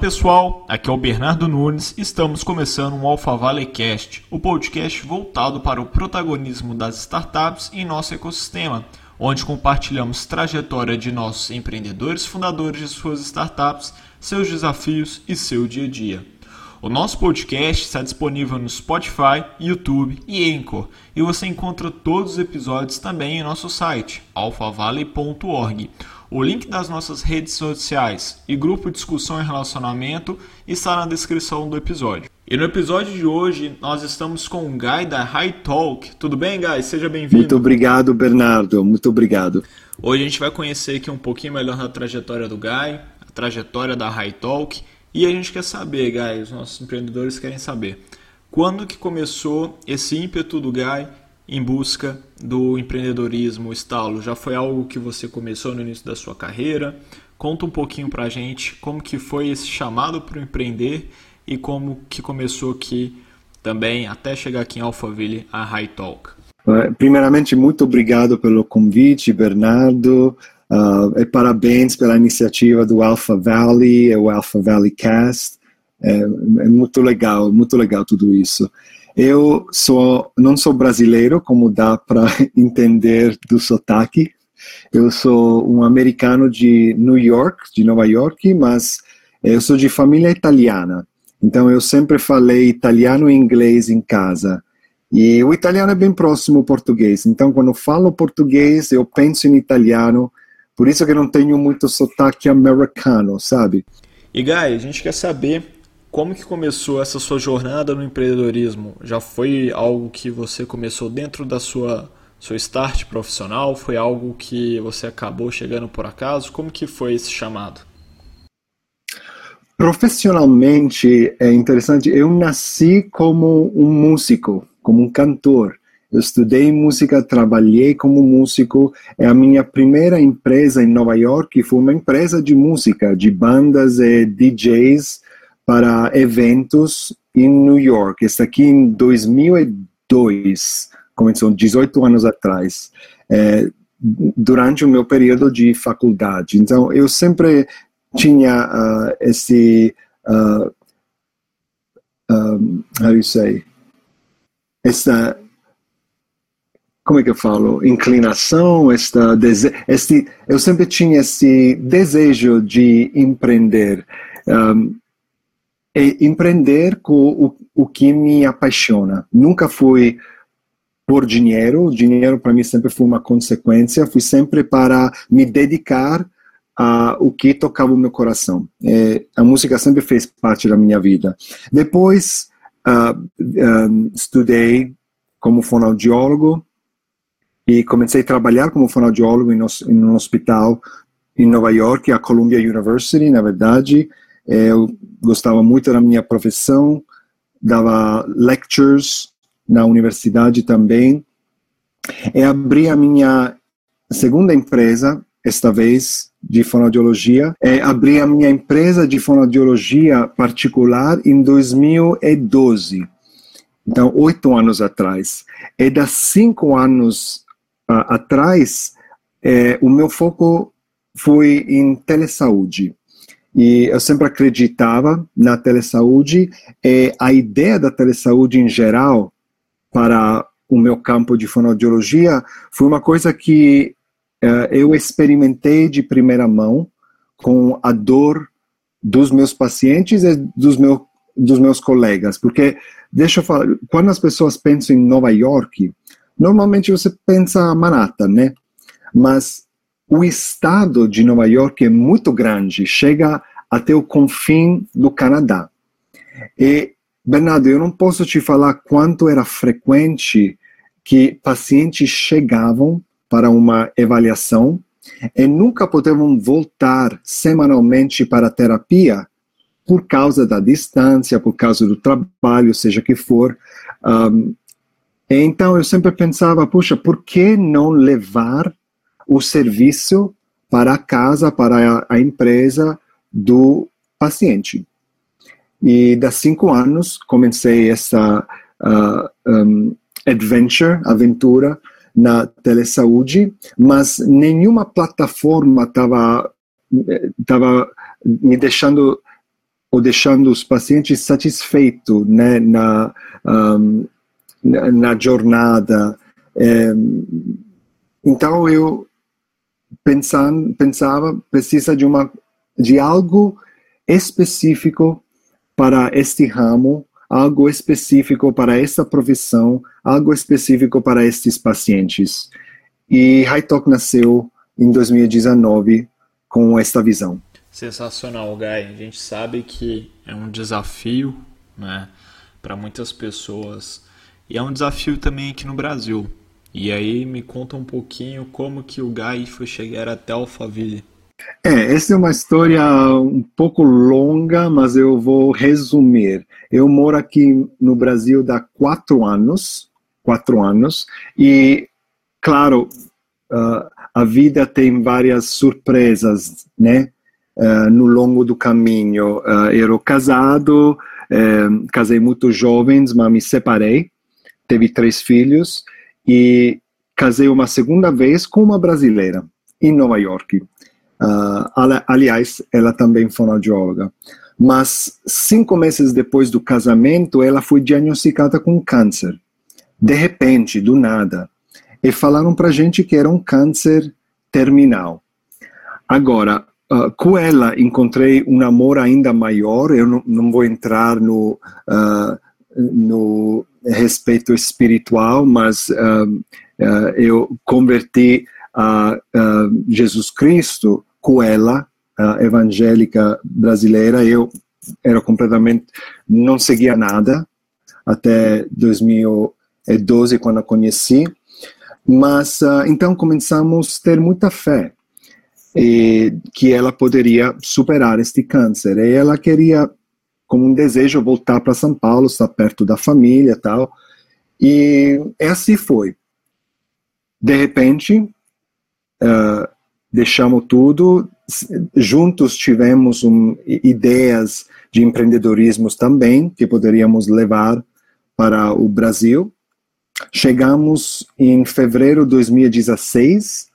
Pessoal, aqui é o Bernardo Nunes estamos começando um Alpha Cast, o podcast voltado para o protagonismo das startups em nosso ecossistema, onde compartilhamos trajetória de nossos empreendedores fundadores de suas startups, seus desafios e seu dia a dia. O nosso podcast está disponível no Spotify, YouTube e Anchor, e você encontra todos os episódios também em nosso site, alphavalley.org. O link das nossas redes sociais e grupo de discussão e relacionamento está na descrição do episódio. E no episódio de hoje nós estamos com o Guy da High Talk. Tudo bem, Guy? Seja bem-vindo. Muito obrigado, Bernardo. Muito obrigado. Hoje a gente vai conhecer aqui um pouquinho melhor da trajetória do Guy, a trajetória da High Talk e a gente quer saber, Guy, os nossos empreendedores querem saber, quando que começou esse ímpeto do Guy em busca do empreendedorismo, estalo? Já foi algo que você começou no início da sua carreira? Conta um pouquinho pra gente como que foi esse chamado para empreender e como que começou aqui também, até chegar aqui em Alphaville, a High Talk. Primeiramente, muito obrigado pelo convite, Bernardo. Uh, e parabéns pela iniciativa do Alpha Valley o Alpha Valley Cast. É, é, muito legal, muito legal tudo isso. Eu sou, não sou brasileiro, como dá para entender do sotaque. Eu sou um americano de New York, de Nova York, mas eu sou de família italiana. Então eu sempre falei italiano e inglês em casa. E o italiano é bem próximo ao português. Então quando falo português, eu penso em italiano por isso que eu não tenho muito sotaque americano, sabe? E Guy, a gente quer saber como que começou essa sua jornada no empreendedorismo? Já foi algo que você começou dentro da sua seu start profissional? Foi algo que você acabou chegando por acaso? Como que foi esse chamado? Profissionalmente é interessante. Eu nasci como um músico, como um cantor. Eu estudei música, trabalhei como músico. É a minha primeira empresa em Nova York foi uma empresa de música, de bandas e DJs para eventos em New York. Está aqui em 2002, começou 18 anos atrás, é, durante o meu período de faculdade. Então, eu sempre tinha uh, esse uh, um, how do you say? Essa como é que eu falo, inclinação, esta dese este, eu sempre tinha esse desejo de empreender. Um, e empreender com o, o que me apaixona. Nunca fui por dinheiro, o dinheiro para mim sempre foi uma consequência, fui sempre para me dedicar a o que tocava o meu coração. É, a música sempre fez parte da minha vida. Depois, uh, um, estudei como fonoaudiólogo, e comecei a trabalhar como fonoaudiólogo em, em um hospital em Nova York, a Columbia University, na verdade. Eu gostava muito da minha profissão, dava lectures na universidade também. E abri a minha segunda empresa, esta vez de fonoaudiologia. E abri a minha empresa de fonoaudiologia particular em 2012. Então, oito anos atrás. E das cinco anos uh, atrás, é, o meu foco foi em telesaúde. E eu sempre acreditava na telesaúde e a ideia da telesaúde em geral para o meu campo de fonoaudiologia foi uma coisa que uh, eu experimentei de primeira mão com a dor dos meus pacientes e dos, meu, dos meus colegas. Porque, deixa eu falar, quando as pessoas pensam em Nova York, Normalmente você pensa Manhattan, né? Mas o estado de Nova York é muito grande, chega até o confim do Canadá. E, Bernardo, eu não posso te falar quanto era frequente que pacientes chegavam para uma avaliação e nunca podiam voltar semanalmente para a terapia por causa da distância, por causa do trabalho, seja que for. Um, então eu sempre pensava, puxa, por que não levar o serviço para a casa, para a, empresa do paciente? E das cinco anos comecei essa uh, um, adventure, aventura na telesaúde, mas nenhuma plataforma estava tava me deixando ou deixando os pacientes satisfeitos né, na, um, na, na, jornada. É, então eu pensando, pensava precisa de uma de algo específico para este ramo, algo específico para essa profissão, algo específico para estes pacientes. E Hightalk nasceu em 2019 com esta visão. Sensacional, Guy. A gente sabe que é um desafio, né, para muitas pessoas e é um desafio também aqui no Brasil. E aí me conta um pouquinho como que o Guy foi chegar até Alphaville. É, essa é uma história um pouco longa, mas eu vou resumir. Eu moro aqui no Brasil há quatro anos, quatro anos, e claro, uh, a vida tem várias surpresas, né? Uh, no longo do caminho. Uh, eu casado, uh, casei muito jovens, mas me separei, teve três filhos e casei uma segunda vez com uma brasileira em Nova York. aliás, ela também fonoaudióloga. Mas cinco meses depois do casamento, ela foi diagnosticada com câncer. De repente, do nada. E falaram para gente que era um câncer terminal. Agora, uh, com ela encontrei um amor ainda maior. Eu não, não vou entrar no, uh, no respeito espiritual, mas uh, eu converti a Jesus Cristo com ela, evangélica brasileira. Eu era completamente não seguia nada até 2012 quando a conheci mas uh, então começamos a ter muita fé e, que ela poderia superar este câncer. E ela queria, como um desejo, voltar para São Paulo, estar perto da família tal. E assim foi. De repente, uh, deixamos tudo, juntos tivemos um, ideias de empreendedorismo também, que poderíamos levar para o Brasil. Chegamos em fevereiro de 2016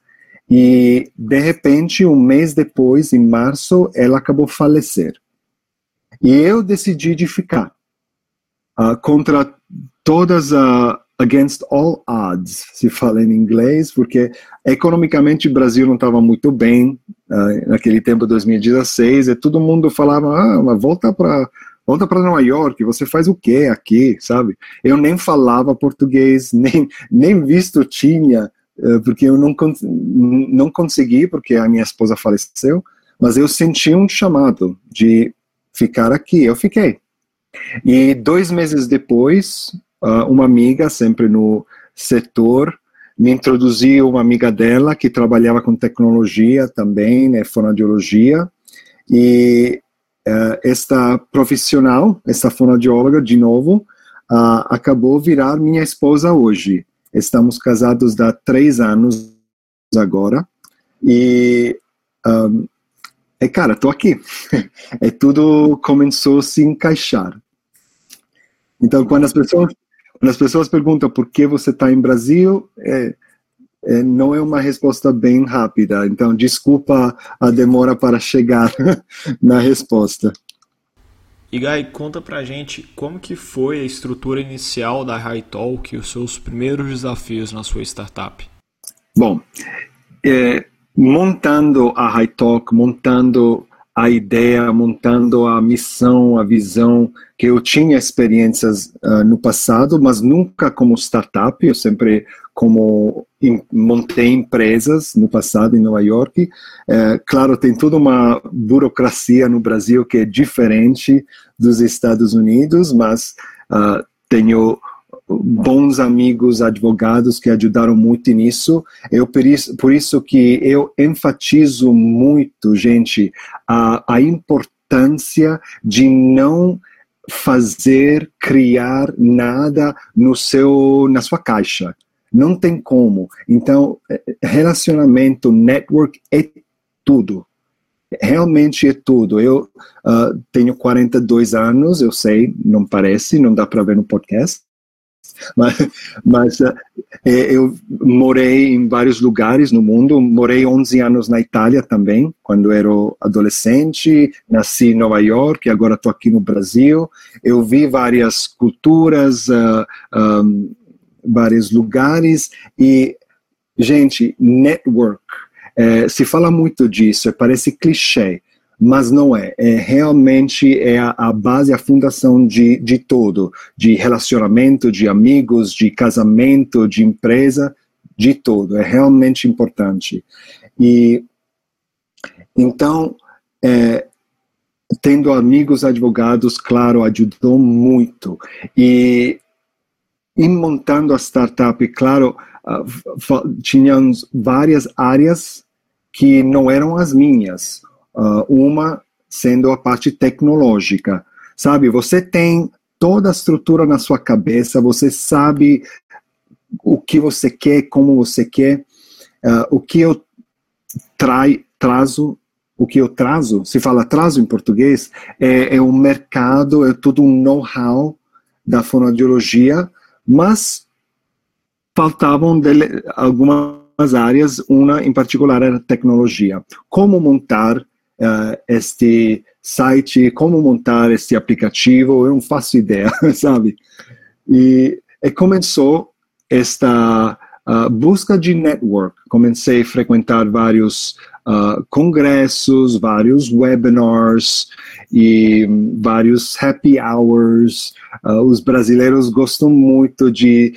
e, de repente, um mês depois, em março, ela acabou falecer. E eu decidi de ficar uh, contra todas a uh, against all odds, se fala em inglês, porque economicamente o Brasil não estava muito bem uh, naquele tempo, 2016, e todo mundo falava, ah, volta para volta para Nova York, você faz o quê aqui, sabe? Eu nem falava português, nem, nem visto tinha, eh, porque eu não, não consegui, porque a minha esposa faleceu, mas eu senti um chamado de ficar aqui, eu fiquei. E dois meses depois, ah, uma amiga, sempre no setor, me introduziu uma amiga dela que trabalhava com tecnologia também, né, fonoaudiologia, e uh, esta profissional, esta fonoaudióloga, de novo, uh, acabou virar minha esposa hoje. Estamos casados há três anos agora. E, um, é, cara, tô aqui. é tudo começou a se encaixar. Então, quando as pessoas, quando as pessoas perguntam por que você está em Brasil, é, é, não é uma resposta bem rápida. Então, desculpa a demora para chegar na resposta. E Guy, conta pra gente como que foi a estrutura inicial da High Talk e os seus primeiros desafios na sua startup. Bom, é, montando a High Talk, montando a ideia, montando a missão, a visão, que eu tinha experiências uh, no passado, mas nunca como startup, eu sempre como em, montei empresas no passado em Nova York. É, claro, tem toda uma burocracia no Brasil que é diferente dos Estados Unidos, mas uh, tenho bons amigos advogados que ajudaram muito nisso. Eu por isso, por isso que eu enfatizo muito, gente, a, a importância de não fazer criar nada no seu na sua caixa. Não tem como. Então, relacionamento, network é tudo. Realmente é tudo. Eu uh, tenho 42 anos, eu sei, não parece, não dá para ver no podcast, mas, mas uh, eu morei em vários lugares no mundo, morei 11 anos na Itália também, quando era adolescente, nasci em Nova York e agora estou aqui no Brasil. Eu vi várias culturas, uh, um, vários lugares e, gente, network, eh, se fala muito disso, parece clichê, mas não é. é realmente é a, a, base, a fundação de, de tudo, de relacionamento, de amigos, de casamento, de empresa, de tudo. É realmente importante. E então, é, tendo amigos advogados, claro, ajudou muito. E em montando a startup, claro, tinham várias áreas que não eram as minhas uma sendo a parte tecnológica. Sabe, você tem toda a estrutura na sua cabeça, você sabe o que você quer, como você quer, uh, o que eu trai, trazo, o que eu trazo, se fala trazo em português, é, é um mercado, é todo um know-how da fonoaudiologia, mas faltavam dele, algumas áreas, uma em particular era tecnologia. Como montar uh, este site, como montar este aplicativo, eu não faço ideia, sabe? E, e começou esta uh, busca de network. Comecei a frequentar vários uh, congressos, vários webinars e vários happy hours. Uh, os brasileiros gostam muito de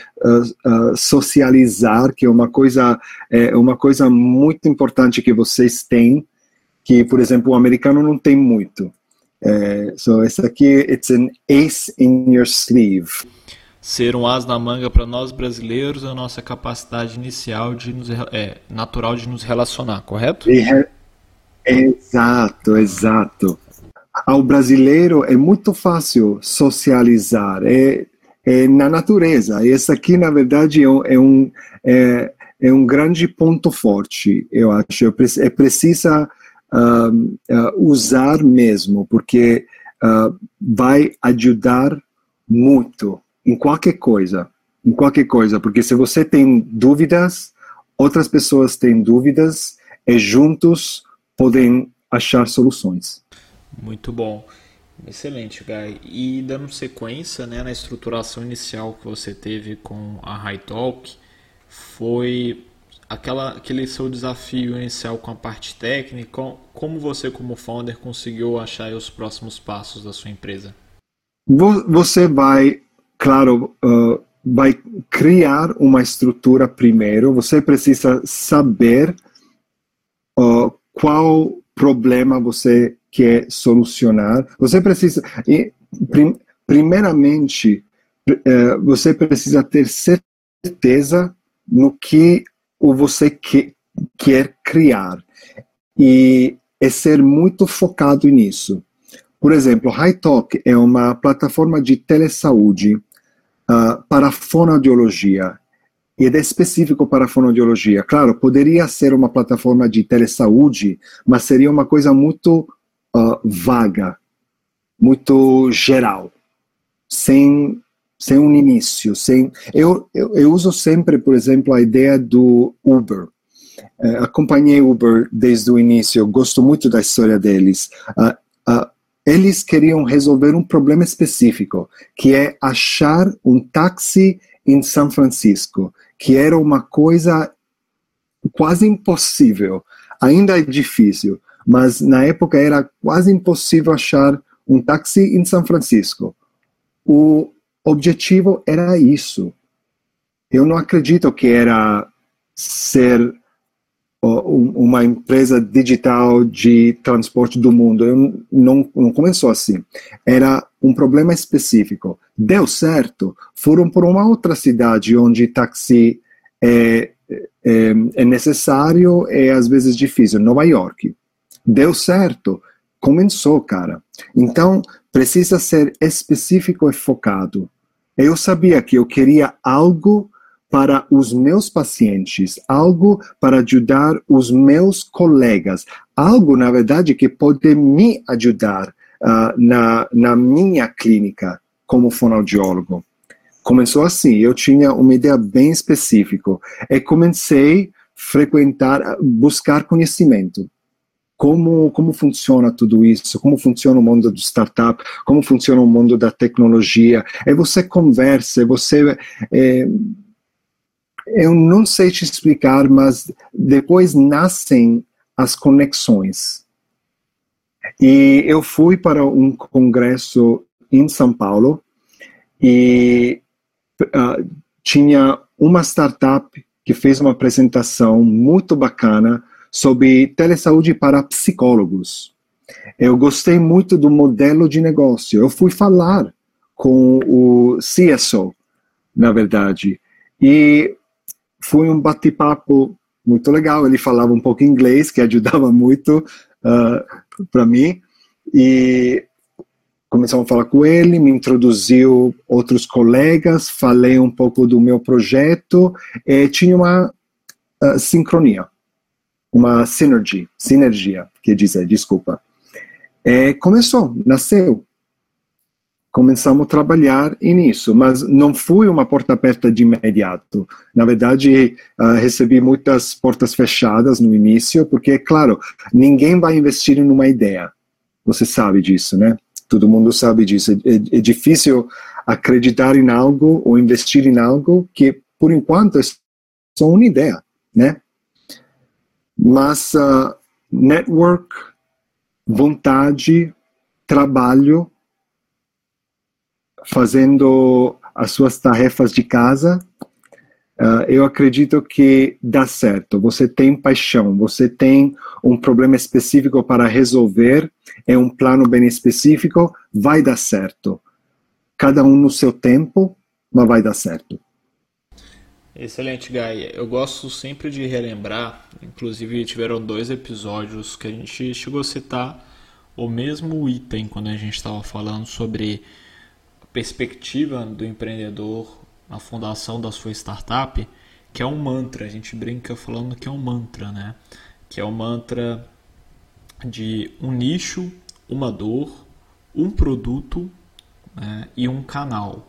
socializar, que é uma coisa é uma coisa muito importante que vocês têm que, por exemplo, o americano não tem muito. É, so, esse aqui, it's an ace in your sleeve. Ser um as na manga para nós brasileiros é a nossa capacidade inicial de nos, é, natural de nos relacionar, correto? É, exato, exato. Ao brasileiro é muito fácil socializar, é, é na natureza. E esse aqui, na verdade, é um, é, é um grande ponto forte, eu acho. É precisa uh, uh, usar mesmo, porque uh, vai ajudar muito em qualquer coisa, em qualquer coisa, porque se você tem dúvidas, outras pessoas têm dúvidas e juntos podem achar soluções. Muito bom. Excelente, Guy. E dando sequência né, na estruturação inicial que você teve com a High Talk, foi aquela, aquele seu desafio inicial com a parte técnica, como você como founder conseguiu achar os próximos passos da sua empresa? Você vai, claro, uh, vai criar uma estrutura primeiro. Você precisa saber uh, qual problema você quer solucionar. Você precisa, e, prim, primeiramente, uh, você precisa ter certeza no que o você que, quer criar e é ser muito focado nisso. Por exemplo, HighTalk é uma plataforma de telesaúde uh, para fonoaudiologia e é específico para fonoaudiologia. Claro, poderia ser uma plataforma de telesaúde, mas seria uma coisa muito uh, vaga, muito geral, sem sem um início, sem eu, eu, eu uso sempre, por exemplo, a ideia do Uber. Uh, acompanhei Uber desde o início, gosto muito da história deles. Uh, uh, eles queriam resolver um problema específico, que é achar um táxi em São Francisco, que era uma coisa quase impossível. Ainda é difícil, mas na época era quase impossível achar um táxi em São Francisco. O objetivo era isso. Eu não acredito que era ser uma empresa digital de transporte do mundo. Eu não, não começou assim. Era um problema específico. Deu certo. Foram por uma outra cidade onde táxi é, é, é necessário e às vezes difícil. Nova York. Deu certo. Começou, cara. Então, precisa ser específico e focado. Eu sabia que eu queria algo para os meus pacientes, algo para ajudar os meus colegas, algo, na verdade, que pode me ajudar uh, na, na minha clínica como fonoaudiólogo. Começou assim, eu tinha uma ideia bem específica. E comecei a frequentar, buscar conhecimento. Como, como funciona tudo isso, como funciona o mundo do startup, como funciona o mundo da tecnologia. E você conversa, você. É, eu não sei te explicar, mas depois nascem as conexões. E eu fui para um congresso em São Paulo e uh, tinha uma startup que fez uma apresentação muito bacana sobre telesaúde para psicólogos. Eu gostei muito do modelo de negócio. Eu fui falar com o CSO, na verdade, e foi um bate-papo muito legal. Ele falava um pouco inglês, que ajudava muito uh, para mim. E começamos a falar com ele, me introduziu outros colegas, falei um pouco do meu projeto e tinha uma uh, sincronia, uma synergy, sinergia, quer dizer, desculpa. E começou, nasceu. Começamos a trabalhar nisso, mas não foi uma porta aberta de imediato. Na verdade, uh, recebi muitas portas fechadas no início, porque, claro, ninguém vai investir em uma ideia. Você sabe disso, né? Todo mundo sabe disso. É, é, é difícil acreditar em algo ou investir em algo que, por enquanto, é só uma ideia, né? Mas uh, network, vontade, trabalho, fazendo as suas tarefas de casa, uh, eu acredito que dá certo. Você tem paixão, você tem um problema específico para resolver, é um plano bem específico, vai dar certo. Cada um no seu tempo, mas vai dar certo. Excelente, Guy. Eu gosto sempre de relembrar, inclusive tiveram dois episódios que a gente chegou a citar o mesmo item quando a gente estava falando sobre a perspectiva do empreendedor na fundação da sua startup, que é um mantra. A gente brinca falando que é um mantra, né? Que é o um mantra de um nicho, uma dor, um produto né? e um canal.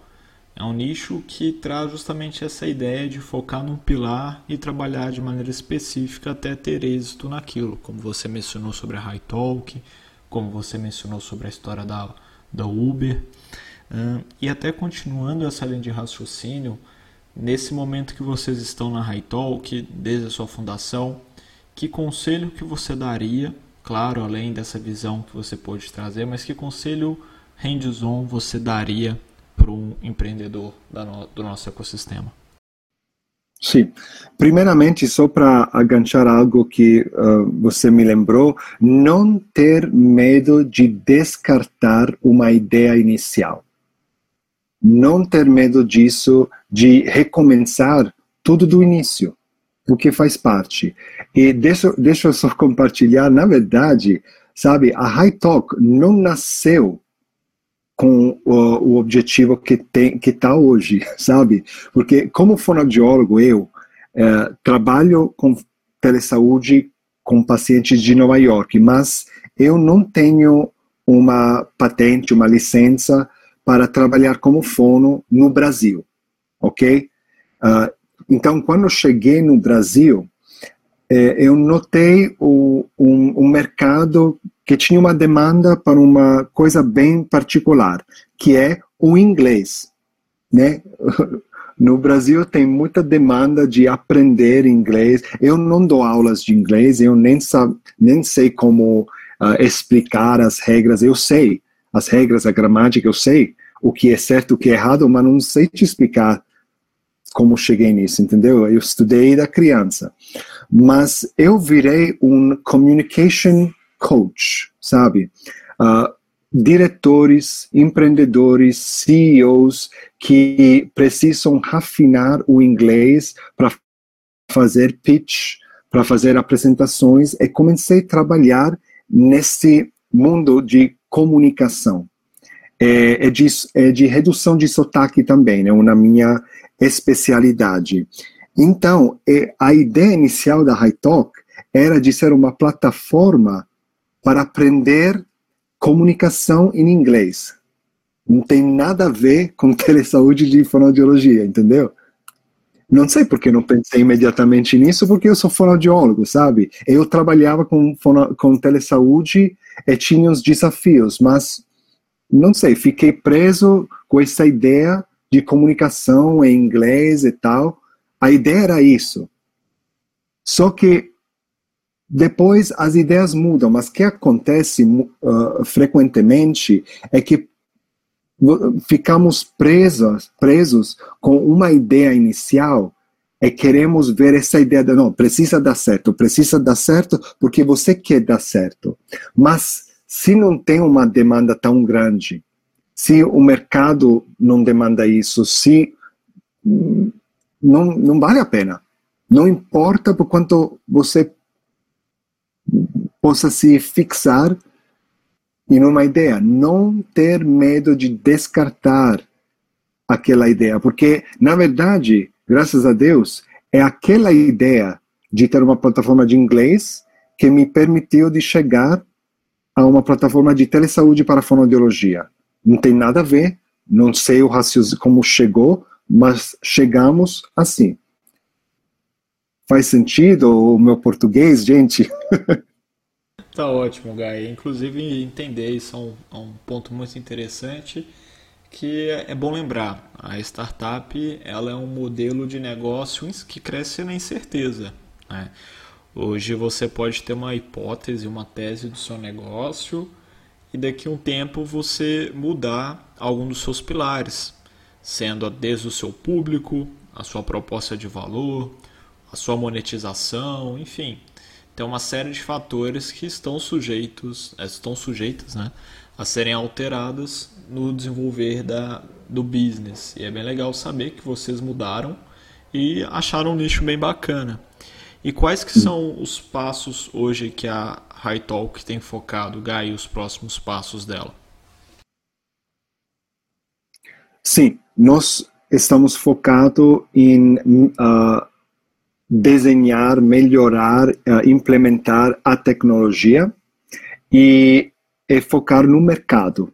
É um nicho que traz justamente essa ideia de focar num pilar e trabalhar de maneira específica até ter êxito naquilo, como você mencionou sobre a High Talk, como você mencionou sobre a história da, da Uber. E até continuando essa linha de raciocínio, nesse momento que vocês estão na High Talk, desde a sua fundação, que conselho que você daria, claro, além dessa visão que você pode trazer, mas que conselho hands-on você daria para um empreendedor do nosso ecossistema? Sim. Primeiramente, só para aganchar algo que uh, você me lembrou, não ter medo de descartar uma ideia inicial. Não ter medo disso, de recomeçar tudo do início, o que faz parte. E deixa, deixa eu só compartilhar, na verdade, sabe, a High Talk não nasceu com o, o objetivo que tem que está hoje, sabe? Porque como fonoaudiólogo eu é, trabalho com telesaúde com pacientes de Nova York, mas eu não tenho uma patente, uma licença para trabalhar como fono no Brasil, ok? Uh, então, quando cheguei no Brasil, eh, eu notei o, um, um mercado que tinha uma demanda para uma coisa bem particular, que é o inglês, né? No Brasil tem muita demanda de aprender inglês. Eu não dou aulas de inglês, eu nem, nem sei como uh, explicar as regras. Eu sei as regras, a gramática, eu sei o que é certo, o que é errado, mas não sei te explicar como cheguei nisso, entendeu? Eu estudei da criança. Mas eu virei um communication coach, sabe? Uh, diretores, empreendedores, CEOs que precisam afinar o inglês para fazer pitch, para fazer apresentações, e comecei a trabalhar nesse mundo de comunicação. É, é, de, é de redução de sotaque também, é né, uma minha especialidade. Então, é, a ideia inicial da High Talk era de ser uma plataforma para aprender comunicação em inglês. Não tem nada a ver com telesaúde de fonoaudiologia, entendeu? Não sei porque não pensei imediatamente nisso, porque eu sou fonoaudiólogo, sabe? Eu trabalhava com, com telesaúde e tinha os desafios, mas não sei, fiquei preso com essa ideia de comunicação em inglês e tal. A ideia era isso. Só que depois as ideias mudam, mas o que acontece uh, frequentemente é que ficamos presos, presos com uma ideia inicial e queremos ver essa ideia de não, precisa dar certo, precisa dar certo porque você quer dar certo. Mas se não tem uma demanda tão grande, se o mercado não demanda isso, se não, não vale a pena. Não importa por quanto você possa se fixar em uma ideia, não ter medo de descartar aquela ideia, porque na verdade, graças a Deus, é aquela ideia de ter uma plataforma de inglês que me permitiu de chegar a uma plataforma de telesaúde para fonoaudiologia. Não tem nada a ver, não sei o raciocínio como chegou, mas chegamos assim. Faz sentido o meu português, gente? Tá ótimo, Gai. Inclusive, entender isso é um, é um ponto muito interessante que é bom lembrar. A startup ela é um modelo de negócio que cresce na incerteza. Né? Hoje você pode ter uma hipótese, uma tese do seu negócio e daqui a um tempo você mudar algum dos seus pilares, sendo desde o seu público, a sua proposta de valor, a sua monetização, enfim tem uma série de fatores que estão sujeitos, eh, estão sujeitos, né, a serem alterados no desenvolver da, do business. E é bem legal saber que vocês mudaram e acharam um nicho bem bacana. E quais que são os passos hoje que a High Talk tem focado, Gai, os próximos passos dela? Sim, nós estamos focados em uh, desenhar, melhorar, uh, implementar a tecnologia e, e, focar no mercado,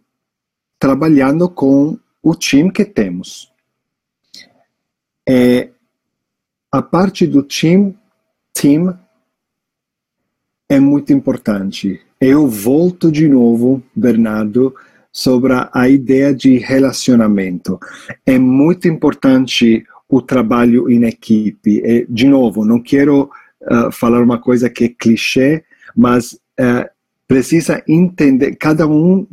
trabalhando com o time que temos. É, a parte do time, team é muito importante. Eu volto de novo, Bernardo, sobre a ideia de relacionamento. É muito importante o trabalho em equipe. E, de novo, não quero uh, falar uma coisa que é clichê, mas uh, precisa entender, cada um,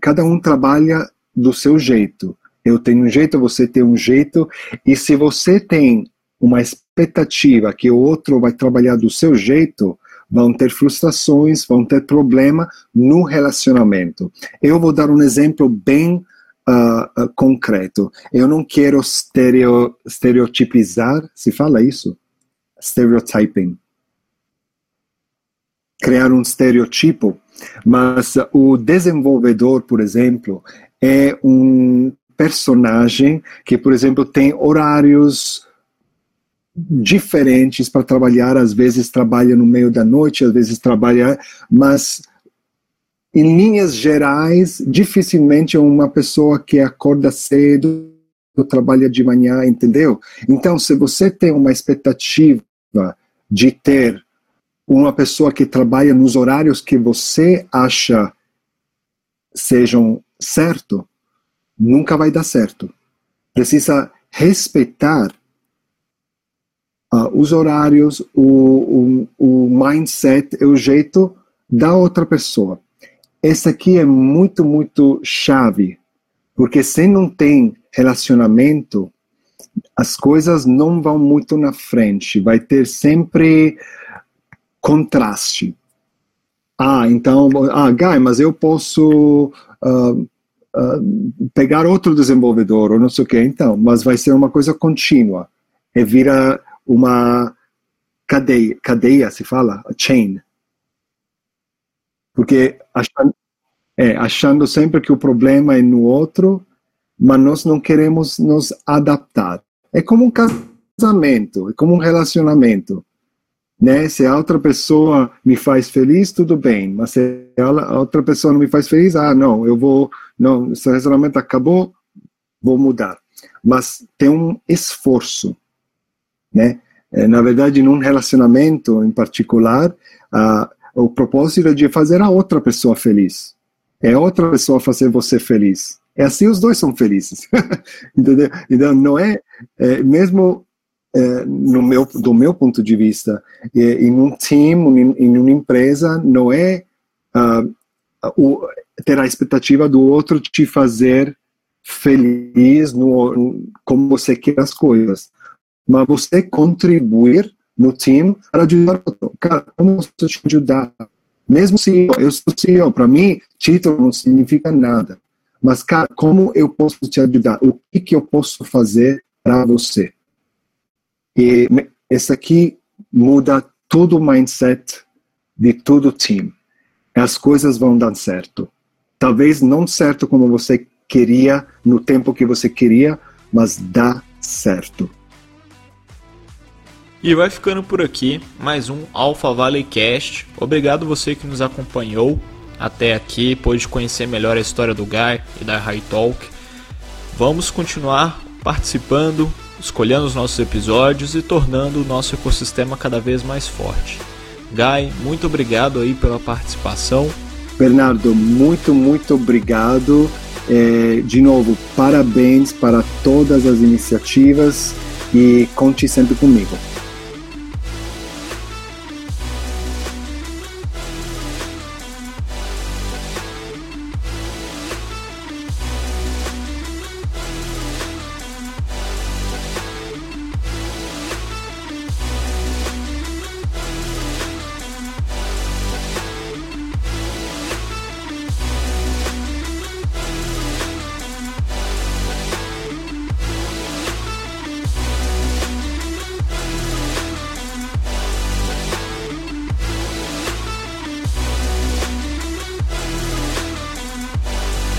cada um trabalha do seu jeito. Eu tenho um jeito, você tem um jeito, e se você tem uma expectativa que o outro vai trabalhar do seu jeito, vão ter frustrações, vão ter problema no relacionamento. Eu vou dar um exemplo bem uh, concreto. Eu não quero estereo, estereotipizar, se fala isso? Stereotyping. Criar um estereotipo, mas o desenvolvedor, por exemplo, é um personagem que, por exemplo, tem horários diferentes para trabalhar, às vezes trabalha no meio da noite, às vezes trabalha, mas em linhas gerais, dificilmente é uma pessoa que acorda cedo, trabalha de manhã, entendeu? Então, se você tem uma expectativa de ter uma pessoa que trabalha nos horários que você acha sejam certo, nunca vai dar certo. Precisa respeitar uh, os horários, o, o, o mindset, o jeito da outra pessoa essa aqui é muito, muito chave, porque se não tem relacionamento, as coisas não vão muito na frente, vai ter sempre contraste. Ah, então, ah, Guy, mas eu posso uh, uh, pegar outro desenvolvedor, ou não sei o que, então, mas vai ser uma coisa contínua, e vira uma cadeia, cadeia se fala, a chain. Porque achando, é, achando sempre que o problema é no outro, mas nós não queremos nos adaptar. É como um casamento, é como um relacionamento. Né? Se a outra pessoa me faz feliz, tudo bem, mas se a outra pessoa não me faz feliz, ah, não, eu vou não, esse relacionamento acabou, vou mudar. Mas tem um esforço, né? É, na verdade, num relacionamento em particular, uh, o propósito de fazer a outra pessoa feliz. É outra pessoa fazer você feliz. É assim os dois são felizes. Entendeu? Então, não é, é mesmo é, no meu, do meu ponto de vista, é, em um time, em, em uma empresa, não é uh, o, ter a expectativa do outro te fazer feliz no, como você quer as coisas, mas você contribuir no time para ajudar o outro. Cara, como eu posso te ajudar? Mesmo se eu sou CEO, para mim, título não significa nada. Mas, cara, como eu posso te ajudar? O que, que eu posso fazer para você? E esse aqui muda todo o mindset de todo o time. As coisas vão dar certo. Talvez não certo como você queria, no tempo que você queria, mas dá certo. E vai ficando por aqui mais um Alpha Valley Cast. Obrigado você que nos acompanhou até aqui, pôde conhecer melhor a história do Guy e da High Talk. Vamos continuar participando, escolhendo os nossos episódios e tornando o nosso ecossistema cada vez mais forte. Guy, muito obrigado aí pela participação. Bernardo, muito, muito obrigado. É, de novo, parabéns para todas as iniciativas e conte sempre comigo.